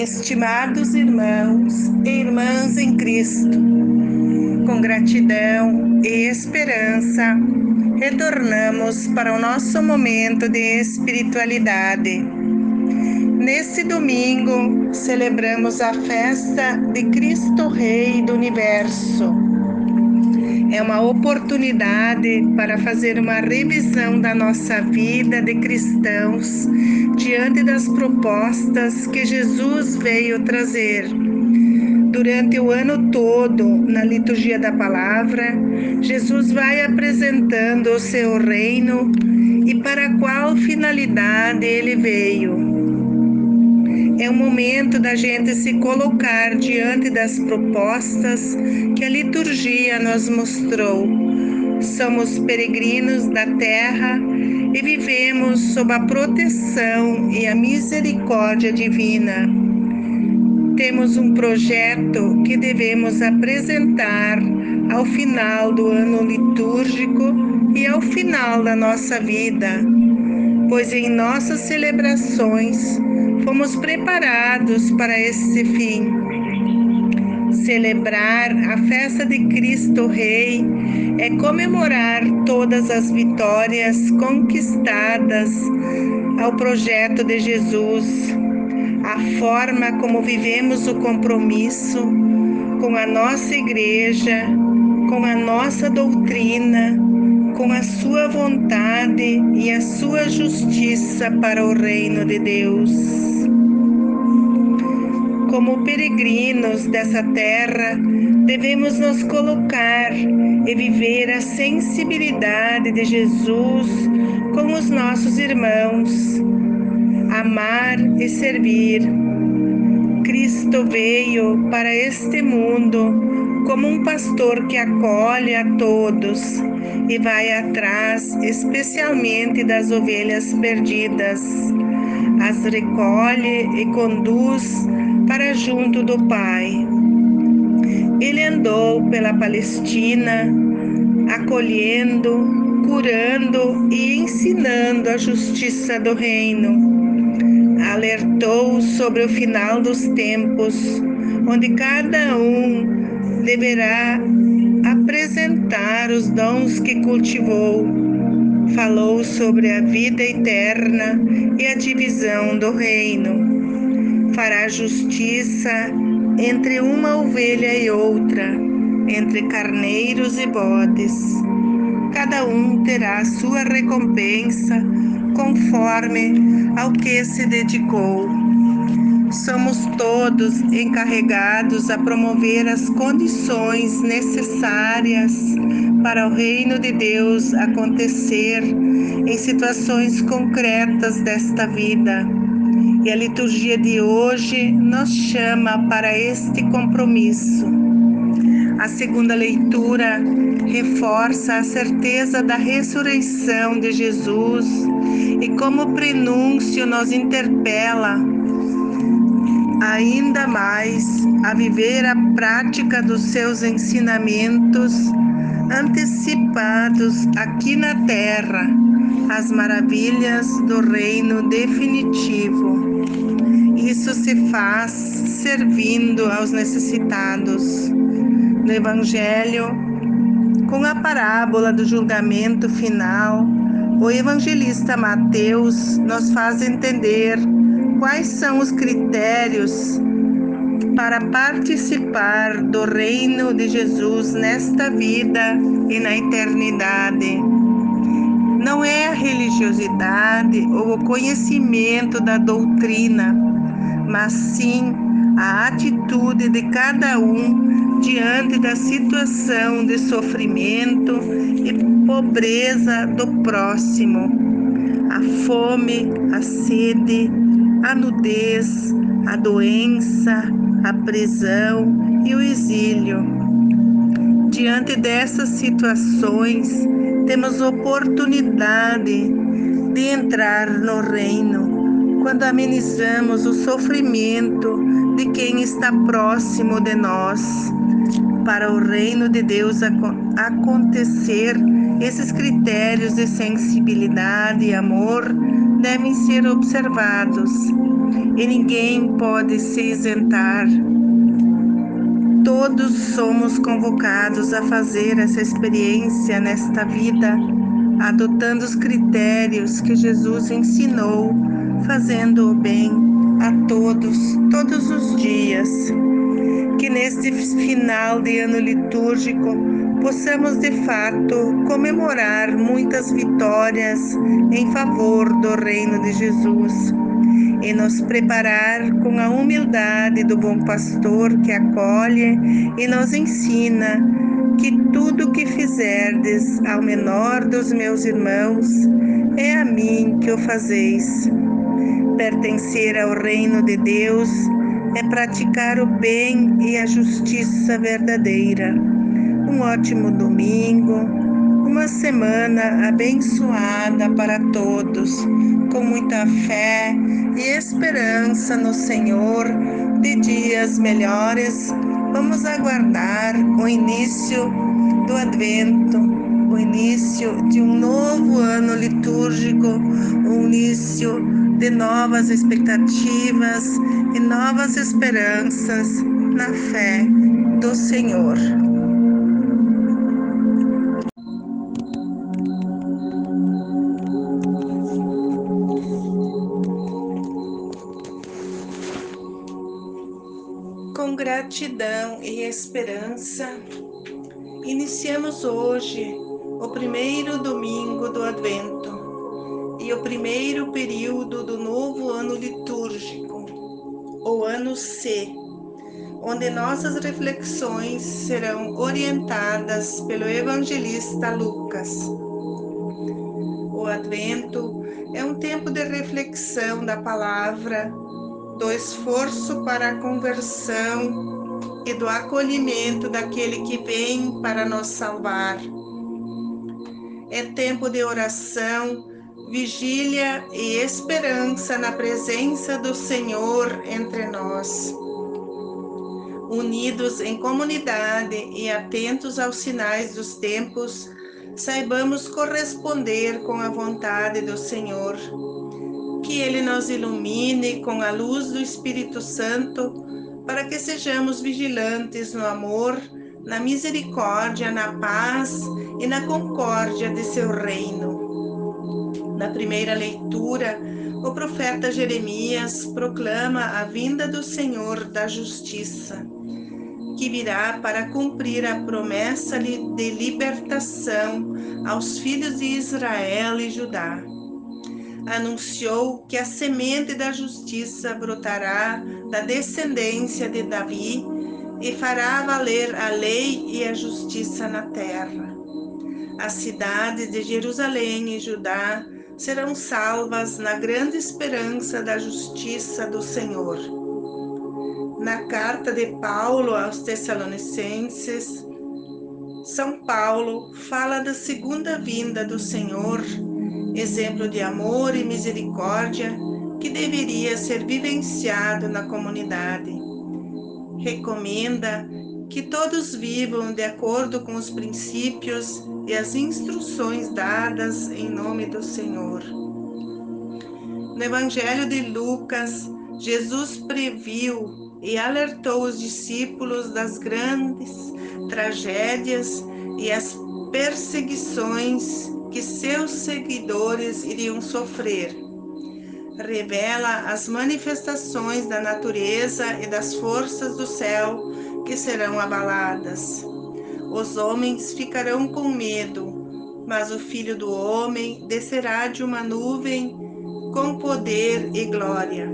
Estimados irmãos e irmãs em Cristo, com gratidão e esperança, retornamos para o nosso momento de espiritualidade. Nesse domingo, celebramos a festa de Cristo Rei do Universo é uma oportunidade para fazer uma revisão da nossa vida de cristãos diante das propostas que Jesus veio trazer. Durante o ano todo, na liturgia da palavra, Jesus vai apresentando o seu reino e para qual finalidade ele veio é o momento da gente se colocar diante das propostas que a liturgia nos mostrou. Somos peregrinos da terra e vivemos sob a proteção e a misericórdia divina. Temos um projeto que devemos apresentar ao final do ano litúrgico e ao final da nossa vida, pois em nossas celebrações fomos preparados para esse fim. Celebrar a festa de Cristo Rei é comemorar todas as vitórias conquistadas ao projeto de Jesus, a forma como vivemos o compromisso com a nossa igreja, com a nossa doutrina, com a sua vontade e a sua justiça para o reino de Deus como peregrinos dessa terra, devemos nos colocar e viver a sensibilidade de Jesus com os nossos irmãos, amar e servir. Cristo veio para este mundo como um pastor que acolhe a todos e vai atrás, especialmente das ovelhas perdidas. As recolhe e conduz para junto do Pai. Ele andou pela Palestina, acolhendo, curando e ensinando a justiça do reino. Alertou sobre o final dos tempos, onde cada um deverá apresentar os dons que cultivou. Falou sobre a vida eterna e a divisão do reino fará justiça entre uma ovelha e outra, entre carneiros e bodes. Cada um terá sua recompensa conforme ao que se dedicou. Somos todos encarregados a promover as condições necessárias para o reino de Deus acontecer em situações concretas desta vida e a liturgia de hoje nos chama para este compromisso. A segunda leitura reforça a certeza da ressurreição de Jesus e, como prenúncio, nos interpela ainda mais a viver a prática dos seus ensinamentos antecipados aqui na terra, as maravilhas do reino definitivo. Se faz servindo aos necessitados. No Evangelho, com a parábola do julgamento final, o evangelista Mateus nos faz entender quais são os critérios para participar do reino de Jesus nesta vida e na eternidade. Não é a religiosidade ou o conhecimento da doutrina mas sim a atitude de cada um diante da situação de sofrimento e pobreza do próximo. A fome, a sede, a nudez, a doença, a prisão e o exílio. Diante dessas situações, temos oportunidade de entrar no reino quando amenizamos o sofrimento de quem está próximo de nós. Para o reino de Deus acontecer, esses critérios de sensibilidade e amor devem ser observados e ninguém pode se isentar. Todos somos convocados a fazer essa experiência nesta vida, adotando os critérios que Jesus ensinou, fazendo o bem a todos, todos os dias. Que neste final de ano litúrgico possamos de fato comemorar muitas vitórias em favor do reino de Jesus e nos preparar com a humildade do bom pastor que acolhe e nos ensina que tudo que fizerdes ao menor dos meus irmãos é a mim que o fazeis. Pertencer ao reino de Deus é praticar o bem e a justiça verdadeira. Um ótimo domingo, uma semana abençoada para todos, com muita fé e esperança no Senhor de dias melhores. Vamos aguardar o início do Advento, o início de um novo ano litúrgico, o início de novas expectativas e novas esperanças na fé do Senhor. Com gratidão e esperança, iniciamos hoje o primeiro domingo do Advento e o primeiro período do novo ano litúrgico, o ano C, onde nossas reflexões serão orientadas pelo evangelista Lucas. O Advento é um tempo de reflexão da palavra do esforço para a conversão e do acolhimento daquele que vem para nos salvar. É tempo de oração, vigília e esperança na presença do Senhor entre nós. Unidos em comunidade e atentos aos sinais dos tempos, saibamos corresponder com a vontade do Senhor que Ele nos ilumine com a luz do Espírito Santo, para que sejamos vigilantes no amor, na misericórdia, na paz e na concórdia de seu reino. Na primeira leitura, o profeta Jeremias proclama a vinda do Senhor da justiça, que virá para cumprir a promessa de libertação aos filhos de Israel e Judá anunciou que a semente da justiça brotará da descendência de Davi e fará valer a lei e a justiça na terra. As cidades de Jerusalém e Judá serão salvas na grande esperança da justiça do Senhor. Na carta de Paulo aos Tessalonicenses, São Paulo fala da segunda vinda do Senhor exemplo de amor e misericórdia que deveria ser vivenciado na comunidade. Recomenda que todos vivam de acordo com os princípios e as instruções dadas em nome do Senhor. No Evangelho de Lucas, Jesus previu e alertou os discípulos das grandes tragédias e as perseguições que seus seguidores iriam sofrer. Revela as manifestações da natureza e das forças do céu que serão abaladas. Os homens ficarão com medo, mas o filho do homem descerá de uma nuvem com poder e glória.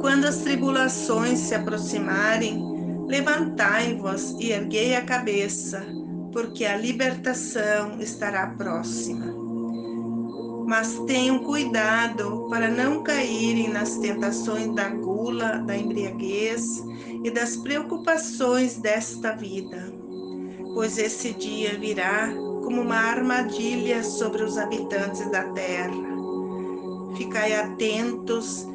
Quando as tribulações se aproximarem, levantai-vos e erguei a cabeça porque a libertação estará próxima. Mas tenham cuidado para não caírem nas tentações da gula, da embriaguez e das preocupações desta vida, pois esse dia virá como uma armadilha sobre os habitantes da terra. Ficai atentos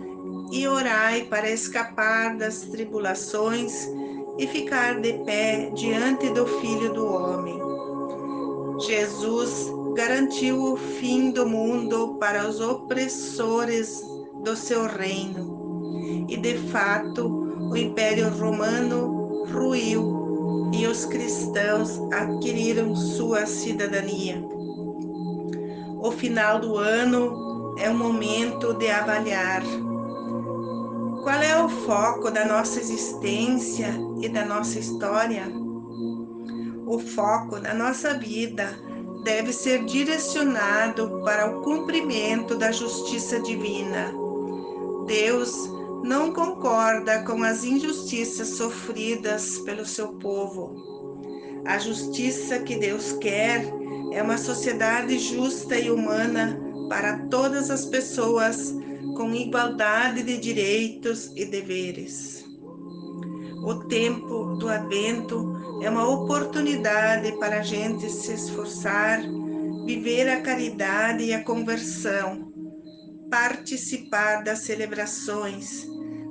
e orai para escapar das tribulações e ficar de pé diante do Filho do Homem. Jesus garantiu o fim do mundo para os opressores do seu reino. E de fato, o Império Romano ruiu e os cristãos adquiriram sua cidadania. O final do ano é o momento de avaliar qual é o foco da nossa existência e da nossa história. O foco da nossa vida deve ser direcionado para o cumprimento da justiça divina. Deus não concorda com as injustiças sofridas pelo seu povo. A justiça que Deus quer é uma sociedade justa e humana para todas as pessoas com igualdade de direitos e deveres. O tempo do Advento é uma oportunidade para a gente se esforçar, viver a caridade e a conversão, participar das celebrações,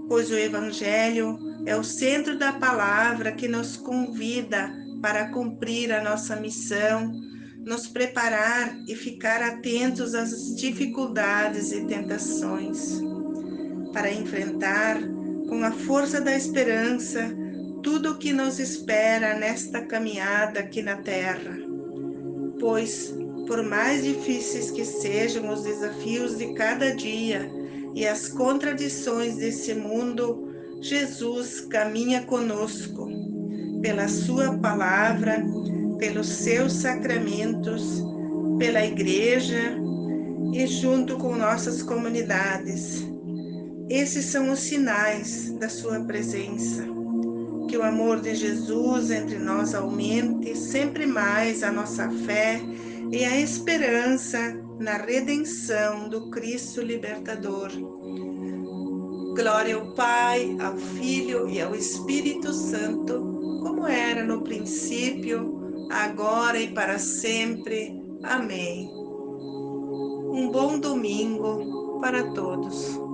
pois o Evangelho é o centro da palavra que nos convida para cumprir a nossa missão, nos preparar e ficar atentos às dificuldades e tentações, para enfrentar com a força da esperança tudo o que nos espera nesta caminhada aqui na Terra. Pois, por mais difíceis que sejam os desafios de cada dia e as contradições desse mundo, Jesus caminha conosco pela Sua palavra, pelos seus sacramentos, pela Igreja e junto com nossas comunidades. Esses são os sinais da Sua presença. Que o amor de Jesus entre nós aumente sempre mais a nossa fé e a esperança na redenção do Cristo libertador. Glória ao Pai, ao Filho e ao Espírito Santo, como era no princípio, agora e para sempre. Amém. Um bom domingo para todos.